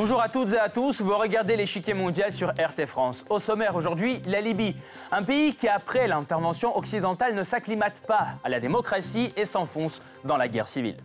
Bonjour à toutes et à tous, vous regardez l'échiquier mondial sur RT France. Au sommaire aujourd'hui, la Libye, un pays qui après l'intervention occidentale ne s'acclimate pas à la démocratie et s'enfonce dans la guerre civile.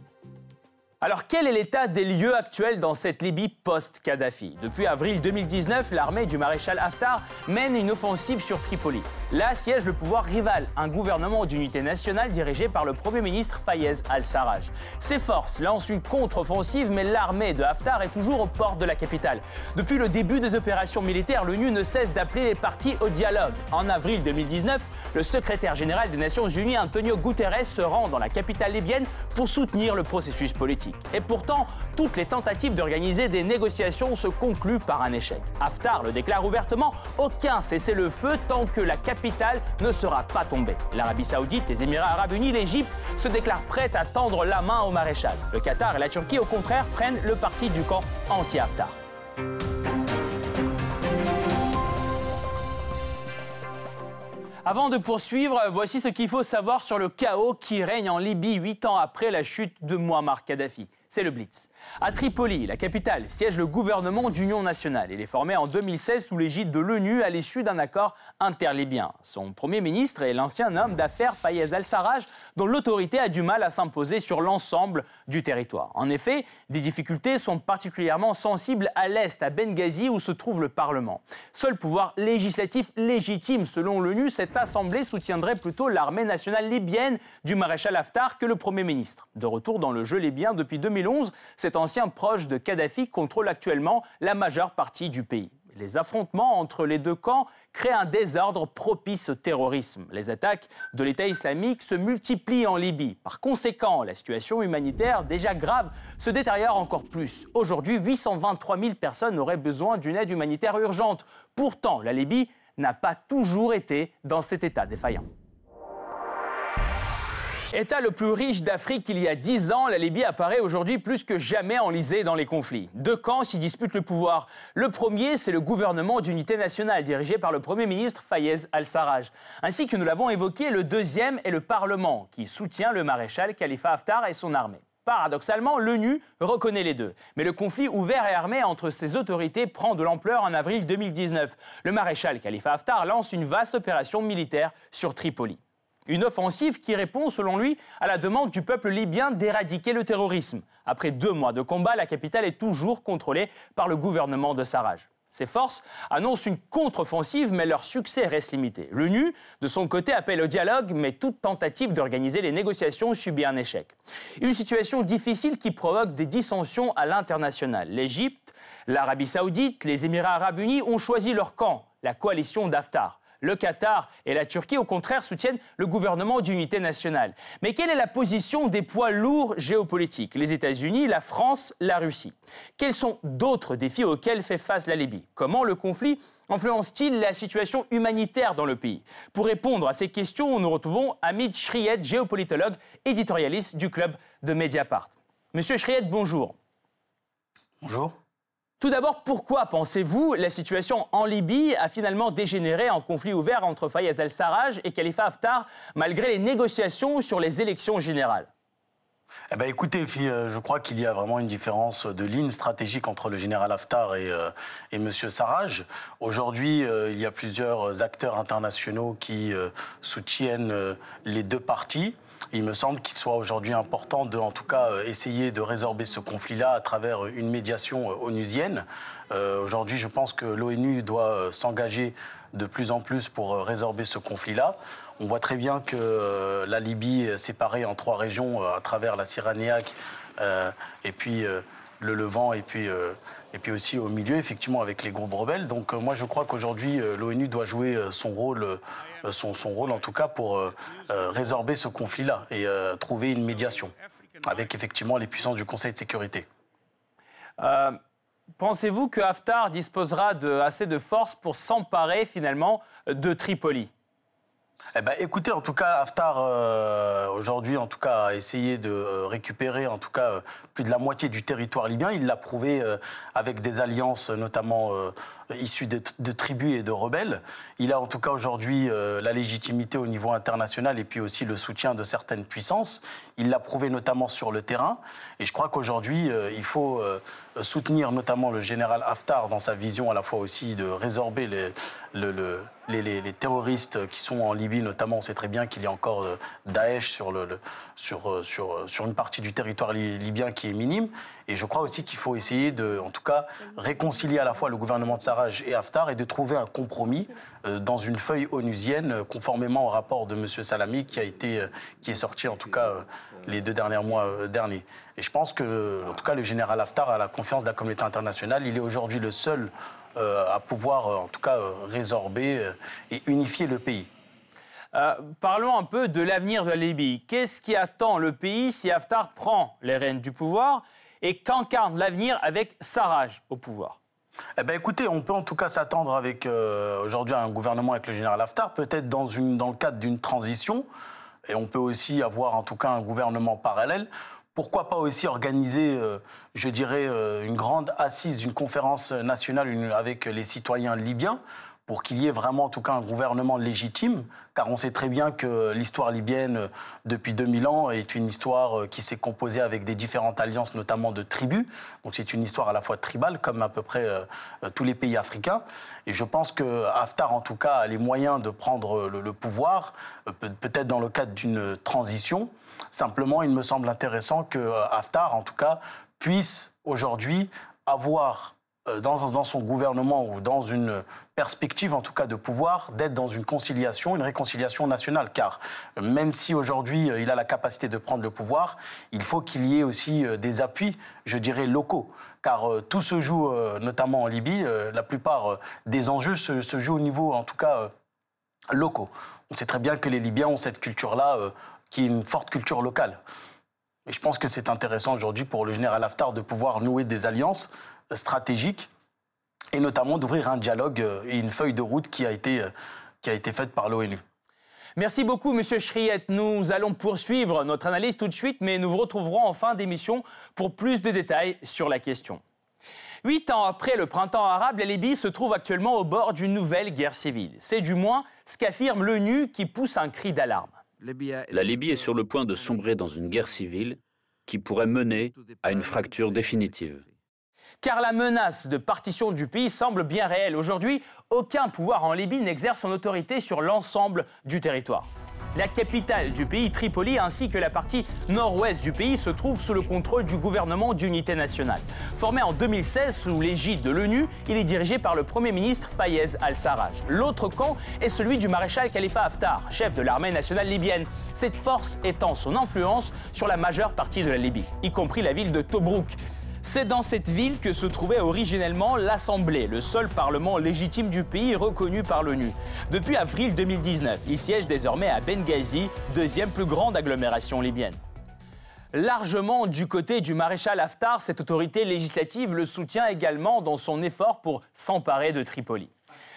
Alors quel est l'état des lieux actuels dans cette Libye post-Kadhafi? Depuis avril 2019, l'armée du maréchal Haftar mène une offensive sur Tripoli. Là siège le pouvoir rival, un gouvernement d'unité nationale dirigé par le Premier ministre Fayez al-Sarraj. Ses forces lancent une contre-offensive, mais l'armée de Haftar est toujours aux portes de la capitale. Depuis le début des opérations militaires, l'ONU ne cesse d'appeler les partis au dialogue. En avril 2019, le secrétaire général des Nations Unies, Antonio Guterres, se rend dans la capitale libyenne pour soutenir le processus politique. Et pourtant, toutes les tentatives d'organiser des négociations se concluent par un échec. Haftar le déclare ouvertement, aucun cessez-le-feu tant que la capitale ne sera pas tombée. L'Arabie saoudite, les Émirats arabes unis, l'Égypte se déclarent prêtes à tendre la main au maréchal. Le Qatar et la Turquie, au contraire, prennent le parti du camp anti-Haftar. Avant de poursuivre, voici ce qu'il faut savoir sur le chaos qui règne en Libye huit ans après la chute de Muammar Kadhafi c'est le Blitz. À Tripoli, la capitale, siège le gouvernement d'union nationale. Il est formé en 2016 sous l'égide de l'ONU à l'issue d'un accord interlibyen. Son premier ministre est l'ancien homme d'affaires Fayez al-Sarraj, dont l'autorité a du mal à s'imposer sur l'ensemble du territoire. En effet, des difficultés sont particulièrement sensibles à l'est, à Benghazi, où se trouve le Parlement. Seul pouvoir législatif légitime, selon l'ONU, cette assemblée soutiendrait plutôt l'armée nationale libyenne du maréchal Haftar que le Premier ministre. De retour dans le jeu libyen depuis 2000 cet ancien proche de Kadhafi contrôle actuellement la majeure partie du pays. Les affrontements entre les deux camps créent un désordre propice au terrorisme. Les attaques de l'État islamique se multiplient en Libye. Par conséquent, la situation humanitaire, déjà grave, se détériore encore plus. Aujourd'hui, 823 000 personnes auraient besoin d'une aide humanitaire urgente. Pourtant, la Libye n'a pas toujours été dans cet état défaillant. État le plus riche d'Afrique il y a dix ans, la Libye apparaît aujourd'hui plus que jamais enlisée dans les conflits. Deux camps s'y disputent le pouvoir. Le premier, c'est le gouvernement d'unité nationale dirigé par le Premier ministre Fayez al-Sarraj. Ainsi que nous l'avons évoqué, le deuxième est le Parlement qui soutient le maréchal Khalifa Haftar et son armée. Paradoxalement, l'ONU reconnaît les deux. Mais le conflit ouvert et armé entre ces autorités prend de l'ampleur en avril 2019. Le maréchal Khalifa Haftar lance une vaste opération militaire sur Tripoli. Une offensive qui répond, selon lui, à la demande du peuple libyen d'éradiquer le terrorisme. Après deux mois de combat, la capitale est toujours contrôlée par le gouvernement de Sarraj. Ces forces annoncent une contre-offensive, mais leur succès reste limité. L'ONU, de son côté, appelle au dialogue, mais toute tentative d'organiser les négociations subit un échec. Une situation difficile qui provoque des dissensions à l'international. L'Égypte, l'Arabie saoudite, les Émirats arabes unis ont choisi leur camp, la coalition d'Aftar. Le Qatar et la Turquie, au contraire, soutiennent le gouvernement d'unité nationale. Mais quelle est la position des poids lourds géopolitiques? Les États-Unis, la France, la Russie. Quels sont d'autres défis auxquels fait face la Libye? Comment le conflit influence-t-il la situation humanitaire dans le pays? Pour répondre à ces questions, nous retrouvons Hamid Shriet, géopolitologue, éditorialiste du club de Mediapart. Monsieur Shriet, bonjour. Bonjour. Tout d'abord, pourquoi pensez-vous la situation en Libye a finalement dégénéré en conflit ouvert entre Fayez al-Sarraj et Khalifa Haftar, malgré les négociations sur les élections générales? Eh ben, écoutez, euh, je crois qu'il y a vraiment une différence de ligne stratégique entre le général Haftar et, euh, M. Sarraj. Aujourd'hui, euh, il y a plusieurs acteurs internationaux qui soutiennent les deux partis. Il me semble qu'il soit aujourd'hui important de, en tout cas, euh, essayer de résorber ce conflit-là à travers une médiation euh, onusienne. Euh, aujourd'hui, je pense que l'ONU doit s'engager de plus en plus pour résorber ce conflit-là. On voit très bien que la Libye est séparée en trois régions à travers la Cyrénaïque et puis le Levant et puis, et puis aussi au milieu, effectivement, avec les groupes rebelles. Donc moi, je crois qu'aujourd'hui, l'ONU doit jouer son rôle euh, son, rôle, en tout cas, pour euh, euh, résorber ce conflit-là et trouver une médiation avec effectivement les puissances du Conseil de sécurité. Pensez-vous que Haftar disposera de assez de force pour s'emparer finalement de Tripoli? Eh ben, écoutez, en tout cas, Haftar euh, aujourd'hui, en tout cas, a essayé de récupérer, en tout cas, euh, plus de la moitié du territoire libyen. Il l'a prouvé avec des alliances, notamment issu de, tribus et de rebelles. Il a en tout cas aujourd'hui euh, la légitimité au niveau international et puis aussi le soutien de certaines puissances. Il l'a prouvé notamment sur le terrain. Et je crois qu'aujourd'hui, euh, il faut euh, soutenir notamment le général Haftar dans sa vision à la fois aussi de résorber les, les, terroristes qui sont en Libye, notamment. On sait très bien qu'il y a encore Daesh sur, sur, sur, sur une partie du territoire libyen qui est minime. Et je crois aussi qu'il faut essayer de, en tout cas, réconcilier à la fois le gouvernement de Sarraj et Haftar et de trouver un compromis euh, dans une feuille onusienne, euh, conformément au rapport de M. Salami qui, a été, euh, qui est sorti, en tout cas, les deux derniers mois derniers. Et je pense que, en tout cas, le général Haftar a la confiance de la communauté internationale. Il est aujourd'hui le seul à pouvoir, en tout cas, résorber et unifier le pays. parlons un peu de l'avenir de la Libye. Qu'est-ce qui attend le pays si Haftar prend les rênes du pouvoir et qu'incarne l'avenir avec Sarraj au pouvoir eh ben écoutez, on peut en tout cas s'attendre avec euh, aujourd'hui un gouvernement avec le général Haftar, peut-être dans, le cadre d'une transition, et on peut aussi avoir en tout cas un gouvernement parallèle. Pourquoi pas aussi organiser, euh, je dirais, euh, une grande assise, une conférence nationale avec les citoyens libyens pour qu'il y ait vraiment en tout cas un gouvernement légitime, car on sait très bien que l'histoire libyenne euh, depuis 2000 ans est une histoire euh, qui s'est composée avec des différentes alliances, notamment de tribus. Donc c'est une histoire à la fois tribale, comme à peu près euh, tous les pays africains. Et je pense que Haftar, en tout cas, a les moyens de prendre le, pouvoir, peut-être dans le cadre d'une transition. Simplement, il me semble intéressant que Haftar, en tout cas, puisse aujourd'hui avoir euh, dans, son gouvernement ou dans une perspective en tout cas de pouvoir, d'être dans une conciliation, une réconciliation nationale. Car même si aujourd'hui euh, il a la capacité de prendre le pouvoir, il faut qu'il y ait aussi euh, des appuis, je dirais, locaux. Car tout se joue notamment en Libye, la plupart des enjeux se, se, jouent au niveau en tout cas locaux. On sait très bien que les Libyens ont cette culture-là, qui est une forte culture locale. Et je pense que c'est intéressant aujourd'hui pour le général Haftar de pouvoir nouer des alliances stratégique et notamment d'ouvrir un dialogue euh, et une feuille de route qui a été, euh, qui a été faite par l'ONU. Merci beaucoup, Monsieur Chriette. Nous allons poursuivre notre analyse tout de suite, mais nous vous retrouverons en fin d'émission pour plus de détails sur la question. Huit ans après le printemps arabe, la Libye se trouve actuellement au bord d'une nouvelle guerre civile. C'est du moins ce qu'affirme l'ONU qui pousse un cri d'alarme. La Libye est sur le point de sombrer dans une guerre civile qui pourrait mener à une fracture définitive car la menace de partition du pays semble bien réelle. Aujourd'hui, aucun pouvoir en Libye n'exerce son autorité sur l'ensemble du territoire. La capitale du pays, Tripoli, ainsi que la partie nord-ouest du pays se trouvent sous le contrôle du gouvernement d'unité nationale. Formé en 2016 sous l'égide de l'ONU, il est dirigé par le Premier ministre Fayez al-Sarraj. L'autre camp est celui du maréchal Khalifa Haftar, chef de l'armée nationale libyenne. Cette force étend son influence sur la majeure partie de la Libye, y compris la ville de Tobruk, c'est dans cette ville que se trouvait originellement l'Assemblée, le seul parlement légitime du pays reconnu par l'ONU. Depuis avril 2019, il siège désormais à Benghazi, deuxième plus grande agglomération libyenne. Largement du côté du maréchal Haftar, cette autorité législative le soutient également dans son effort pour s'emparer de Tripoli.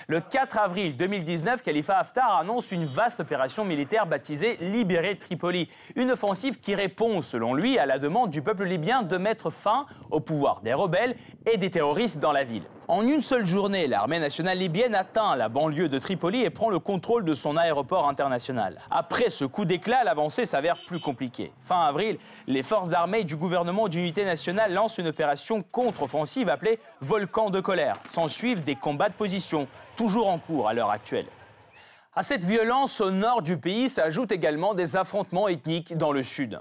Le 4 avril 2019, Khalifa Haftar annonce une vaste opération militaire baptisée Libérer Tripoli. Une offensive qui répond, selon lui, à la demande du peuple libyen de mettre fin au pouvoir des rebelles et des terroristes dans la ville. En une seule journée, l'armée nationale libyenne atteint la banlieue de Tripoli et prend le contrôle de son aéroport international. Après ce coup d'éclat, l'avancée s'avère plus compliquée. Fin avril, les forces armées du gouvernement d'unité nationale lancent une opération contre-offensive appelée Volcan de colère. S'en suivent des combats de position, toujours en cours à l'heure actuelle. À cette violence au nord du pays s'ajoutent également des affrontements ethniques dans le sud.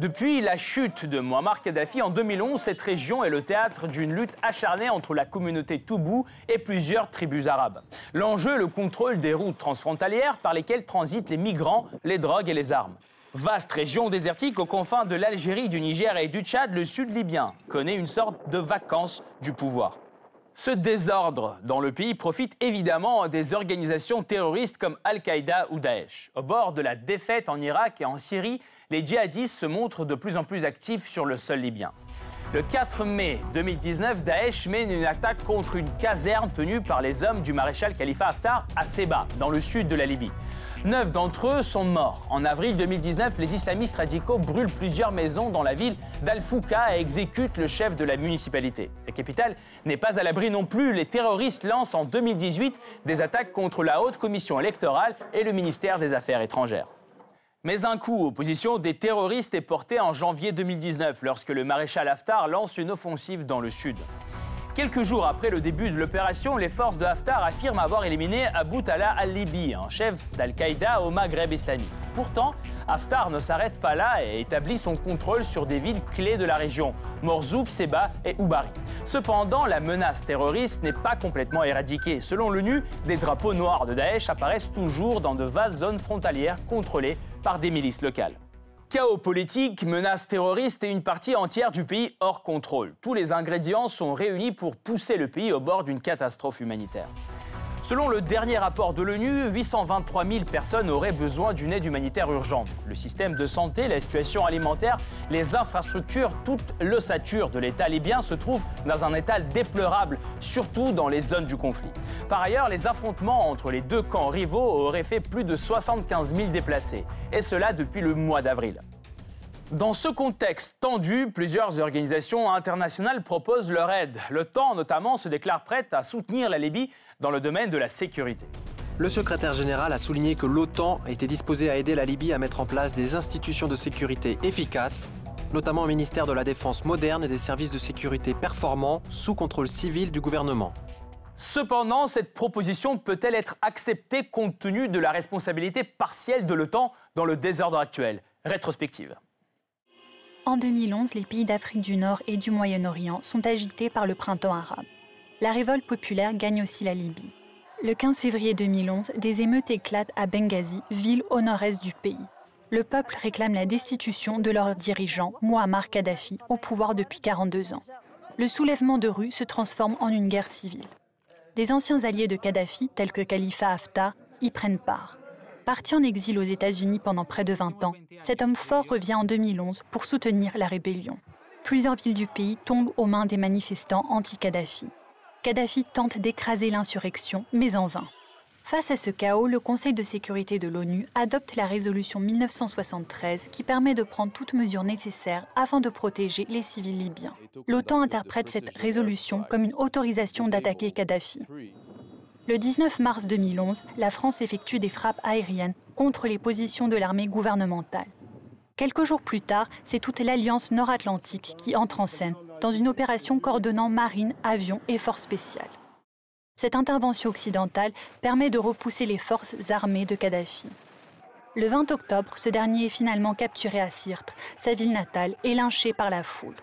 Depuis la chute de Muammar Kadhafi en 2011, cette région est le théâtre d'une lutte acharnée entre la communauté Toubou et plusieurs tribus arabes. L'enjeu, le contrôle des routes transfrontalières par lesquelles transitent les migrants, les drogues et les armes. Vaste région désertique aux confins de l'Algérie, du Niger et du Tchad, le sud libyen connaît une sorte de vacances du pouvoir. Ce désordre dans le pays profite évidemment des organisations terroristes comme Al-Qaïda ou Daesh. Au bord de la défaite en Irak et en Syrie, les djihadistes se montrent de plus en plus actifs sur le sol libyen. Le 4 mai 2019, Daesh mène une attaque contre une caserne tenue par les hommes du maréchal Khalifa Haftar à Seba, dans le sud de la Libye. Neuf d'entre eux sont morts. En avril 2019, les islamistes radicaux brûlent plusieurs maisons dans la ville d'Al-Fouka et exécutent le chef de la municipalité. La capitale n'est pas à l'abri non plus. Les terroristes lancent en 2018 des attaques contre la haute commission électorale et le ministère des Affaires étrangères. Mais un coup aux positions des terroristes est porté en janvier 2019 lorsque le maréchal Haftar lance une offensive dans le sud. Quelques jours après le début de l'opération, les forces de Haftar affirment avoir éliminé Abu Talha al-Libi, un chef d'Al-Qaïda au Maghreb islamique. Pourtant, Haftar ne s'arrête pas là et établit son contrôle sur des villes clés de la région, Morzouk, Seba et Oubari. Cependant, la menace terroriste n'est pas complètement éradiquée. Selon l'ONU, des drapeaux noirs de Daesh apparaissent toujours dans de vastes zones frontalières contrôlées par des milices locales. Chaos politique, menaces terroristes et une partie entière du pays hors contrôle. Tous les ingrédients sont réunis pour pousser le pays au bord d'une catastrophe humanitaire. Selon le dernier rapport de l'ONU, 823 000 personnes auraient besoin d'une aide humanitaire urgente. Le système de santé, la situation alimentaire, les infrastructures, toute l'ossature de l'État libyen se trouve dans un état déplorable, surtout dans les zones du conflit. Par ailleurs, les affrontements entre les deux camps rivaux auraient fait plus de 75 000 déplacés, et cela depuis le mois d'avril. Dans ce contexte tendu, plusieurs organisations internationales proposent leur aide. Temps, notamment, se déclare prête à soutenir la Libye dans le domaine de la sécurité. Le secrétaire général a souligné que l'OTAN était disposé à aider la Libye à mettre en place des institutions de sécurité efficaces, notamment un ministère de la Défense moderne et des services de sécurité performants sous contrôle civil du gouvernement. Cependant, cette proposition peut-elle être acceptée compte tenu de la responsabilité partielle de l'OTAN dans le désordre actuel? Rétrospective. En 2011, les pays d'Afrique du Nord et du Moyen-Orient sont agités par le printemps arabe. La révolte populaire gagne aussi la Libye. Le 15 février 2011, des émeutes éclatent à Benghazi, ville au nord-est du pays. Le peuple réclame la destitution de leur dirigeant, Muammar Kadhafi, au pouvoir depuis 42 ans. Le soulèvement de rue se transforme en une guerre civile. Des anciens alliés de Kadhafi, tels que Khalifa Haftar, y prennent part. Parti en exil aux États-Unis pendant près de 20 ans, cet homme fort revient en 2011 pour soutenir la rébellion. Plusieurs villes du pays tombent aux mains des manifestants anti-Kadhafi. Kadhafi tente d'écraser l'insurrection, mais en vain. Face à ce chaos, le Conseil de sécurité de l'ONU adopte la résolution 1973 qui permet de prendre toutes mesures nécessaires afin de protéger les civils libyens. L'OTAN interprète cette résolution comme une autorisation d'attaquer Kadhafi. Le 19 mars 2011, la France effectue des frappes aériennes contre les positions de l'armée gouvernementale. Quelques jours plus tard, c'est toute l'Alliance nord-atlantique qui entre en scène dans une opération coordonnant marine, avions et forces spéciales. Cette intervention occidentale permet de repousser les forces armées de Kadhafi. Le 20 octobre, ce dernier est finalement capturé à Sirte, sa ville natale, et lynché par la foule.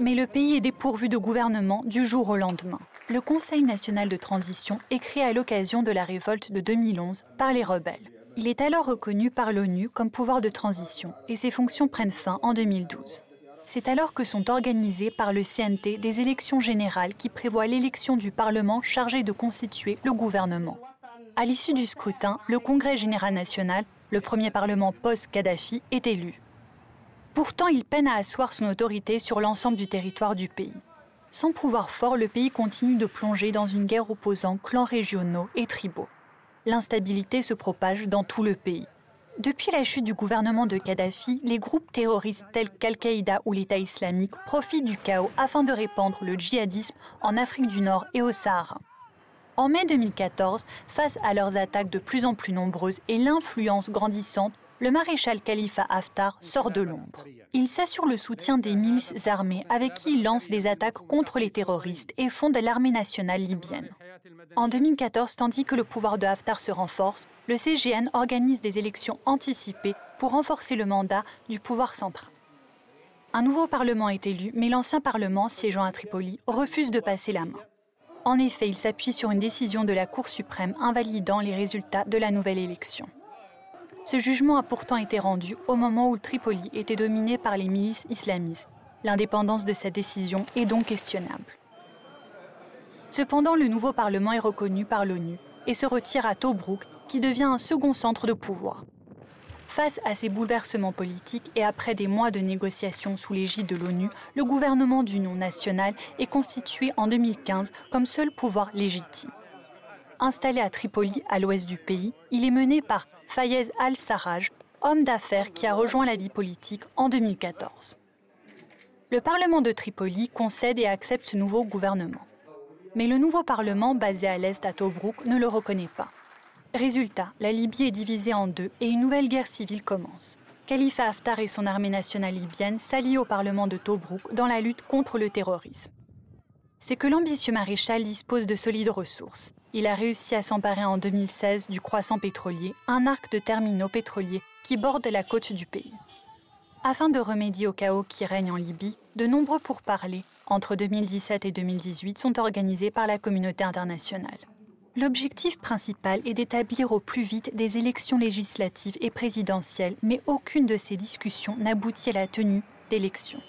Mais le pays est dépourvu de gouvernement du jour au lendemain le Conseil national de transition est créé à l'occasion de la révolte de 2011 par les rebelles. Il est alors reconnu par l'ONU comme pouvoir de transition et ses fonctions prennent fin en 2012. C'est alors que sont organisées par le CNT des élections générales qui prévoient l'élection du Parlement chargé de constituer le gouvernement. À l'issue du scrutin, le Congrès général national, le premier Parlement post-Kadhafi, est élu. Pourtant, il peine à asseoir son autorité sur l'ensemble du territoire du pays. Sans pouvoir fort, le pays continue de plonger dans une guerre opposant clans régionaux et tribaux. L'instabilité se propage dans tout le pays. Depuis la chute du gouvernement de Kadhafi, les groupes terroristes tels qu'Al-Qaïda ou l'État islamique profitent du chaos afin de répandre le djihadisme en Afrique du Nord et au Sahara. En mai 2014, face à leurs attaques de plus en plus nombreuses et l'influence grandissante le maréchal Khalifa Haftar sort de l'ombre. Il s'assure le soutien des milices armées avec qui il lance des attaques contre les terroristes et fonde l'armée nationale libyenne. En 2014, tandis que le pouvoir de Haftar se renforce, le CGN organise des élections anticipées pour renforcer le mandat du pouvoir central. Un nouveau Parlement est élu, mais l'ancien Parlement, siégeant à Tripoli, refuse de passer la main. En effet, il s'appuie sur une décision de la Cour suprême invalidant les résultats de la nouvelle élection. Ce jugement a pourtant été rendu au moment où Tripoli était dominé par les milices islamistes. L'indépendance de cette décision est donc questionnable. Cependant, le nouveau Parlement est reconnu par l'ONU et se retire à Tobruk, qui devient un second centre de pouvoir. Face à ces bouleversements politiques et après des mois de négociations sous l'égide de l'ONU, le gouvernement d'union nationale est constitué en 2015 comme seul pouvoir légitime. Installé à Tripoli, à l'ouest du pays, il est mené par Fayez al-Sarraj, homme d'affaires qui a rejoint la vie politique en 2014. Le Parlement de Tripoli concède et accepte ce nouveau gouvernement. Mais le nouveau Parlement, basé à l'est à Tobruk, ne le reconnaît pas. Résultat, la Libye est divisée en deux et une nouvelle guerre civile commence. Khalifa Haftar et son armée nationale libyenne s'allient au Parlement de Tobruk dans la lutte contre le terrorisme. C'est que l'ambitieux maréchal dispose de solides ressources. Il a réussi à s'emparer en 2016 du croissant pétrolier, un arc de terminaux pétroliers qui borde la côte du pays. Afin de remédier au chaos qui règne en Libye, de nombreux pourparlers entre 2017 et 2018 sont organisés par la communauté internationale. L'objectif principal est d'établir au plus vite des élections législatives et présidentielles, mais aucune de ces discussions n'aboutit à la tenue d'élections.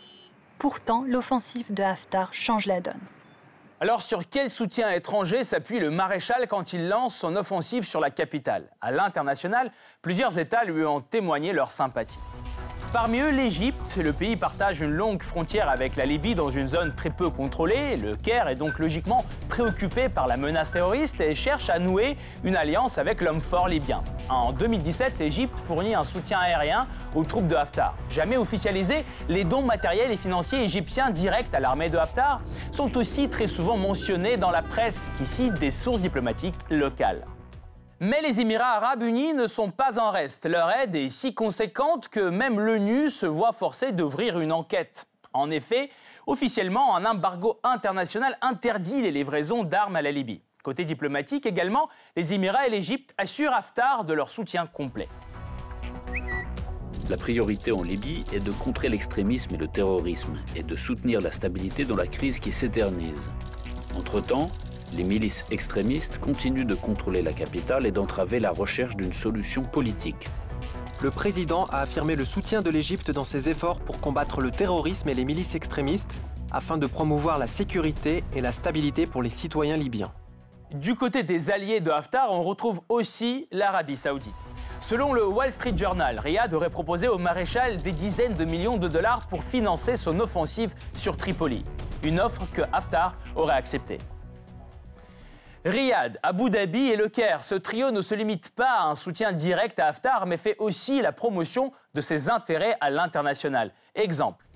Pourtant, l'offensive de Haftar change la donne. Alors sur quel soutien étranger s'appuie le maréchal quand il lance son offensive sur la capitale? À l'international, plusieurs États lui ont témoigné leur sympathie. Parmi eux, l'Égypte. Le pays partage une longue frontière avec la Libye dans une zone très peu contrôlée. Le Caire est donc logiquement préoccupé par la menace terroriste et cherche à nouer une alliance avec l'homme fort libyen. En 2017, l'Égypte fournit un soutien aérien aux troupes de Haftar. Jamais officialisés, les dons matériels et financiers égyptiens directs à l'armée de Haftar sont aussi très souvent mentionnés dans la presse qui cite des sources diplomatiques locales. Mais les Émirats arabes unis ne sont pas en reste. Leur aide est si conséquente que même l'ONU se voit forcée d'ouvrir une enquête. En effet, officiellement, un embargo international interdit les livraisons d'armes à la Libye. Côté diplomatique également, les Émirats et l'Égypte assurent Haftar de leur soutien complet. La priorité en Libye est de contrer l'extrémisme et le terrorisme et de soutenir la stabilité dans la crise qui s'éternise. Entre-temps, les milices extrémistes continuent de contrôler la capitale et d'entraver la recherche d'une solution politique. Le président a affirmé le soutien de l'Égypte dans ses efforts pour combattre le terrorisme et les milices extrémistes afin de promouvoir la sécurité et la stabilité pour les citoyens libyens. Du côté des alliés de Haftar, on retrouve aussi l'Arabie saoudite. Selon le Wall Street Journal, Riyad aurait proposé au maréchal des dizaines de millions de dollars pour financer son offensive sur Tripoli. Une offre que Haftar aurait acceptée. Riyad, Abu Dhabi et Le Caire, ce trio ne se limite pas à un soutien direct à Haftar, mais fait aussi la promotion de ses intérêts à l'international. Exemple.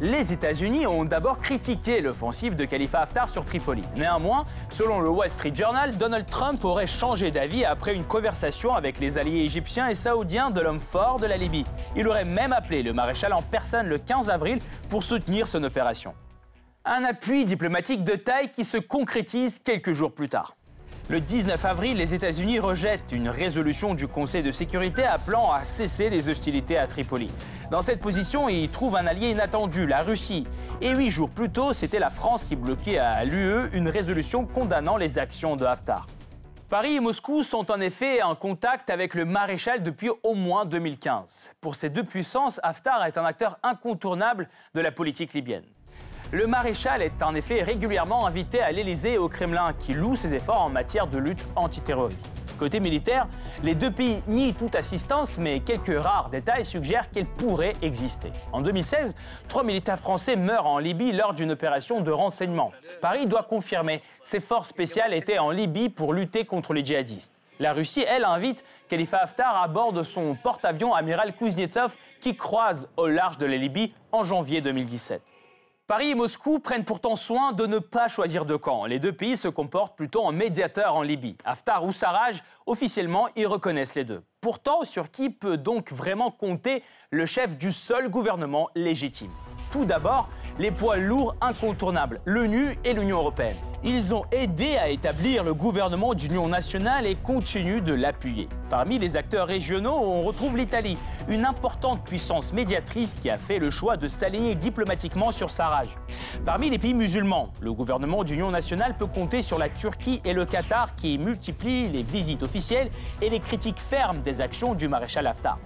Les États-Unis ont d'abord critiqué l'offensive de Khalifa Haftar sur Tripoli. Néanmoins, selon le Wall Street Journal, Donald Trump aurait changé d'avis après une conversation avec les alliés égyptiens et saoudiens de l'homme fort de la Libye. Il aurait même appelé le maréchal en personne le 15 avril pour soutenir son opération. Un appui diplomatique de taille qui se concrétise quelques jours plus tard. Le 19 avril, les États-Unis rejettent une résolution du Conseil de sécurité appelant à cesser les hostilités à Tripoli. Dans cette position, ils trouvent un allié inattendu, la Russie. Et huit jours plus tôt, c'était la France qui bloquait à l'UE une résolution condamnant les actions de Haftar. Paris et Moscou sont en effet en contact avec le maréchal depuis au moins 2015. Pour ces deux puissances, Haftar est un acteur incontournable de la politique libyenne. Le maréchal est en effet régulièrement invité à l'Élysée et au Kremlin, qui loue ses efforts en matière de lutte antiterroriste. Côté militaire, les deux pays nient toute assistance, mais quelques rares détails suggèrent qu'elle pourrait exister. En 2016, trois militaires français meurent en Libye lors d'une opération de renseignement. Paris doit confirmer, ses forces spéciales étaient en Libye pour lutter contre les djihadistes. La Russie, elle, invite Khalifa Haftar à bord de son porte-avions amiral Kuznetsov qui croise au large de la Libye en janvier 2017. Paris et Moscou prennent pourtant soin de ne pas choisir de camp. Les deux pays se comportent plutôt en médiateurs en Libye. Haftar ou Sarraj, officiellement, ils reconnaissent les deux. Pourtant, sur qui peut donc vraiment compter le chef du seul gouvernement légitime? Tout d'abord, les poids lourds incontournables, l'ONU et l'Union européenne. Ils ont aidé à établir le gouvernement d'union nationale et continuent de l'appuyer. Parmi les acteurs régionaux, on retrouve l'Italie, une importante puissance médiatrice qui a fait le choix de s'aligner diplomatiquement sur Sarraj. Parmi les pays musulmans, le gouvernement d'union nationale peut compter sur la Turquie et le Qatar qui multiplient les visites officielles et les critiques fermes des actions du maréchal Haftar.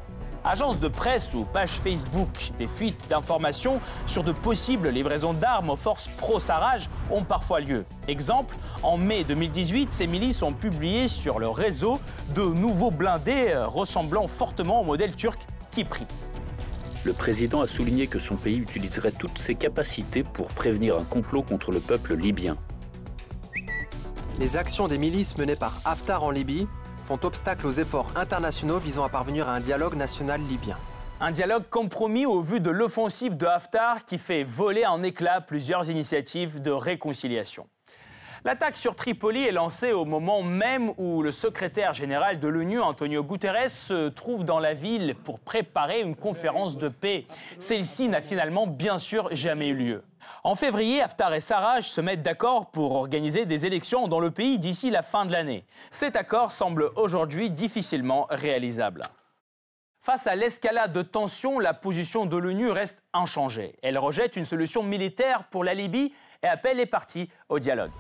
Agences de presse ou pages Facebook, des fuites d'informations sur de possibles livraisons d'armes aux forces pro-Sarraj ont parfois lieu. Exemple, en mai 2018, ces milices ont publié sur leur réseau de nouveaux blindés euh, ressemblant fortement au modèle turc Kipri. Le président a souligné que son pays utiliserait toutes ses capacités pour prévenir un complot contre le peuple libyen. Les actions des milices menées par Haftar en Libye obstacle aux efforts internationaux visant à parvenir à un dialogue national libyen. Un dialogue compromis au vu de l'offensive de Haftar qui fait voler en éclats plusieurs initiatives de réconciliation. L'attaque sur Tripoli est lancée au moment même où le secrétaire général de l'ONU, Antonio Guterres, se trouve dans la ville pour préparer une conférence de paix. Celle-ci n'a finalement bien sûr jamais eu lieu. En février, Haftar et Sarraj se mettent d'accord pour organiser des élections dans le pays d'ici la fin de l'année. Cet accord semble aujourd'hui difficilement réalisable. Face à l'escalade de tensions, la position de l'ONU reste inchangée. Elle rejette une solution militaire pour la Libye et appelle les partis au dialogue.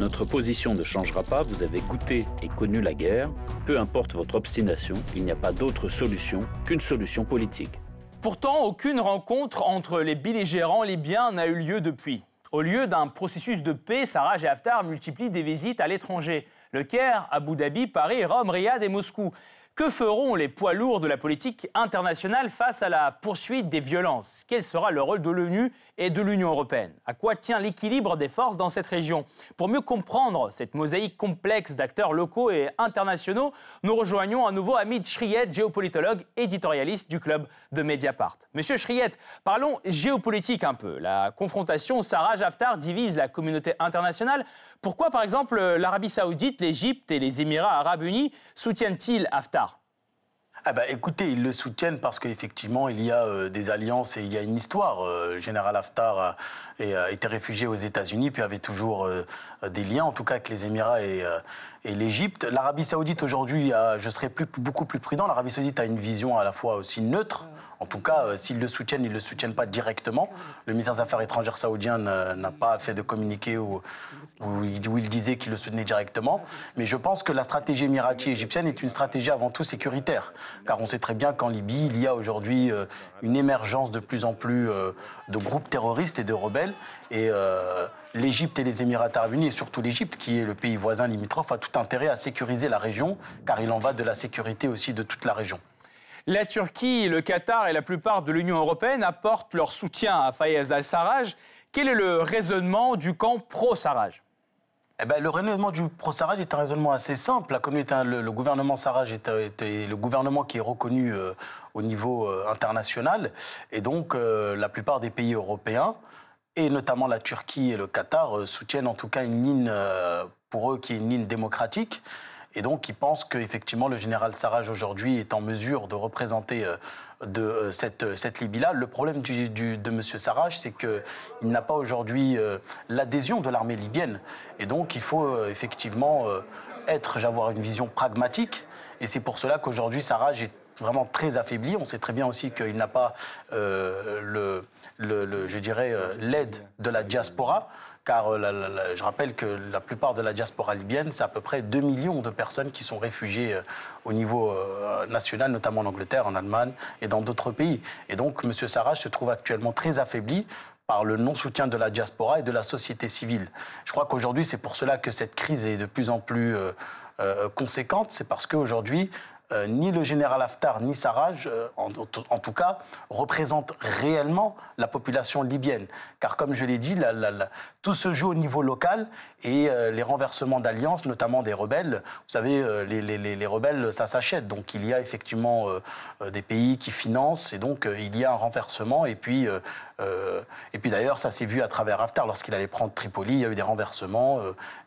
Notre position ne changera pas, vous avez goûté et connu la guerre. Peu importe votre obstination, il n'y a pas d'autre solution qu'une solution politique. Pourtant, aucune rencontre entre les belligérants libyens n'a eu lieu depuis. Au lieu d'un processus de paix, Sarraj et Haftar multiplient des visites à l'étranger. Le Caire, Abu Dhabi, Paris, Rome, Riyad et Moscou. Que feront les poids lourds de la politique internationale face à la poursuite des violences? Quel sera le rôle de l'ONU et de l'Union européenne? À quoi tient l'équilibre des forces dans cette région? Pour mieux comprendre cette mosaïque complexe d'acteurs locaux et internationaux, nous rejoignons à nouveau Hamid Shriet, géopolitologue, éditorialiste du club de Mediapart. Monsieur Shriet, parlons géopolitique un peu. La confrontation Sarraj-Haftar divise la communauté internationale. Pourquoi, par exemple, l'Arabie saoudite, l'Égypte et les Émirats arabes unis soutiennent-ils Haftar? Ah bah, écoutez, ils le soutiennent parce qu'effectivement, il y a euh, des alliances et il y a une histoire. Euh, le général Haftar a, été réfugié aux États-Unis, puis avait toujours euh, des liens, en tout cas avec les Émirats et, l'Égypte. L'Arabie saoudite, aujourd'hui, je serais beaucoup plus prudent. L'Arabie saoudite a une vision à la fois aussi neutre. En tout cas, s'ils le soutiennent, ils ne le soutiennent pas directement. Le ministère des Affaires étrangères saoudien n'a pas fait de communiqué où, il, disait qu'il le soutenait directement. Mais je pense que la stratégie émirati égyptienne est une stratégie avant tout sécuritaire. Car on sait très bien qu'en Libye, il y a aujourd'hui une émergence de plus en plus de groupes terroristes et de rebelles. Et euh, l'Égypte et les Émirats arabes unis, et surtout l'Égypte, qui est le pays voisin limitrophe, a tout intérêt à sécuriser la région, car il en va de la sécurité aussi de toute la région. La Turquie, le Qatar et la plupart de l'Union européenne apportent leur soutien à Fayez al-Sarraj. Quel est le raisonnement du camp pro-Sarraj? Eh ben, le raisonnement du pro-Sarraj est un raisonnement assez simple. La communauté, le, gouvernement Sarraj est, le gouvernement qui est reconnu euh, au niveau euh, international. Et donc, la plupart des pays européens et notamment la Turquie et le Qatar euh, soutiennent en tout cas une ligne euh, pour eux qui est une ligne démocratique. Et donc, ils pensent qu'effectivement, le général Sarraj aujourd'hui est en mesure de représenter euh, de cette, cette Libye-là. Le problème de M. Sarraj, c'est qu'il n'a pas aujourd'hui l'adhésion de l'armée libyenne. Et donc, il faut effectivement être, avoir une vision pragmatique. Et c'est pour cela qu'aujourd'hui, Sarraj est vraiment très affaibli. On sait très bien aussi qu'il n'a pas le je dirais, euh, l'aide de la diaspora car euh, je rappelle que la plupart de la diaspora libyenne, c'est à peu près 2 millions de personnes qui sont réfugiées euh, au niveau national, notamment en Angleterre, en Allemagne et dans d'autres pays. Et donc, M. Sarraj se trouve actuellement très affaibli par le non-soutien de la diaspora et de la société civile. Je crois qu'aujourd'hui, c'est pour cela que cette crise est de plus en plus conséquente. C'est parce qu'aujourd'hui, euh, ni le général Haftar ni Sarraj, euh, en, tout cas, représentent réellement la population libyenne. Car comme je l'ai dit, tout se joue au niveau local et euh, les renversements d'alliances, notamment des rebelles, vous savez, les, rebelles, ça s'achète. Donc il y a effectivement des pays qui financent et donc il y a un renversement. Et puis, et puis d'ailleurs, ça s'est vu à travers Haftar lorsqu'il allait prendre Tripoli, il y a eu des renversements,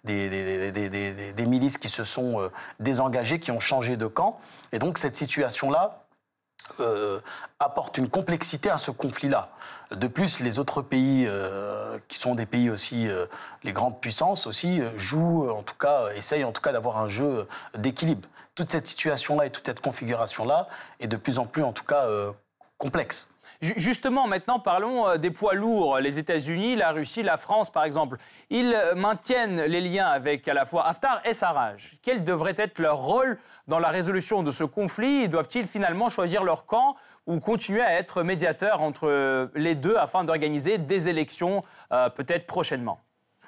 des, des milices qui se sont désengagées, qui ont changé de camp. Et donc cette situation-là, euh, apporte une complexité à ce conflit-là. De plus, les autres pays, euh, qui sont des pays aussi, euh, les grandes puissances aussi, jouent, en tout cas, essayent en tout cas d'avoir un jeu d'équilibre. Toute cette situation-là et toute cette configuration-là est de plus en plus, en tout cas, complexe. Justement, maintenant, parlons euh, des poids lourds. Les États-Unis, la Russie, la France, par exemple. Ils maintiennent les liens avec à la fois Haftar et Sarraj. Quel devrait être leur rôle dans la résolution de ce conflit? Doivent-ils finalement choisir leur camp ou continuer à être médiateurs entre les deux afin d'organiser des élections euh, peut-être prochainement?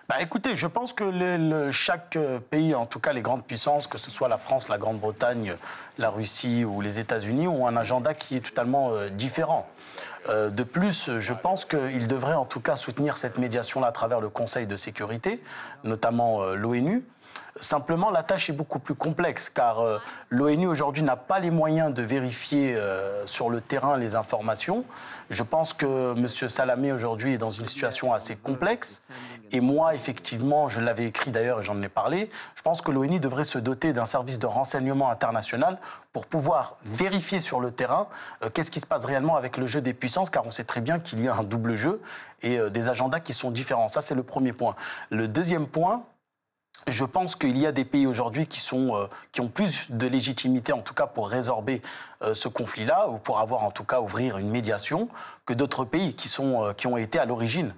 Bah écoutez, je pense que chaque euh, pays, en tout cas les grandes puissances, que ce soit la France, la Grande-Bretagne, la Russie ou les États-Unis, ont un agenda qui est totalement euh, différent. de plus, je pense qu'ils devraient en tout cas soutenir cette médiation-là à travers le Conseil de sécurité, notamment l'ONU. Simplement, la tâche est beaucoup plus complexe car euh, l'ONU aujourd'hui n'a pas les moyens de vérifier euh, sur le terrain les informations. Je pense que M. Salamé aujourd'hui est dans une situation assez complexe. Et moi, effectivement, je l'avais écrit d'ailleurs et j'en ai parlé, je pense que l'ONU devrait se doter d'un service de renseignement international pour pouvoir vérifier sur le terrain euh, qu'est-ce qui se passe réellement avec le jeu des puissances, car on sait très bien qu'il y a un double jeu et des agendas qui sont différents. Ça, c'est le premier point. Le deuxième point, je pense qu'il y a des pays aujourd'hui qui, euh, qui ont plus de légitimité, en tout cas pour résorber euh, ce conflit-là, ou pour avoir en tout cas ouvrir une médiation, que d'autres pays qui, sont, euh, qui ont été à l'origine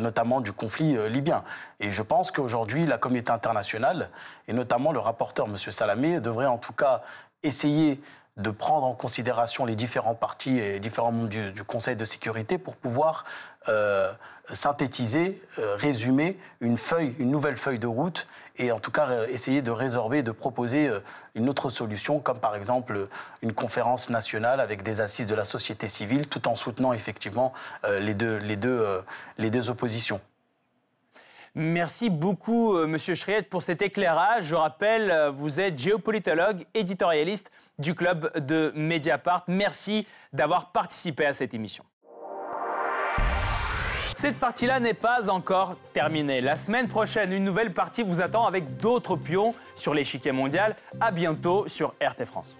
notamment du conflit libyen. Et je pense qu'aujourd'hui, la communauté internationale, et notamment le rapporteur, M. Salamé, devrait en tout cas essayer de prendre en considération les différents partis et différents membres du, Conseil de sécurité pour pouvoir euh, synthétiser, euh, résumer une nouvelle feuille de route et en tout cas euh, essayer de résorber, de proposer une autre solution, comme par exemple une conférence nationale avec des assises de la société civile, tout en soutenant effectivement les deux oppositions. Merci beaucoup, euh, Monsieur Schriet, pour cet éclairage. Je rappelle, euh, vous êtes géopolitologue, éditorialiste du club de Mediapart. Merci d'avoir participé à cette émission. Cette partie-là n'est pas encore terminée. La semaine prochaine, une nouvelle partie vous attend avec d'autres pions sur l'échiquier mondial. À bientôt sur RT France.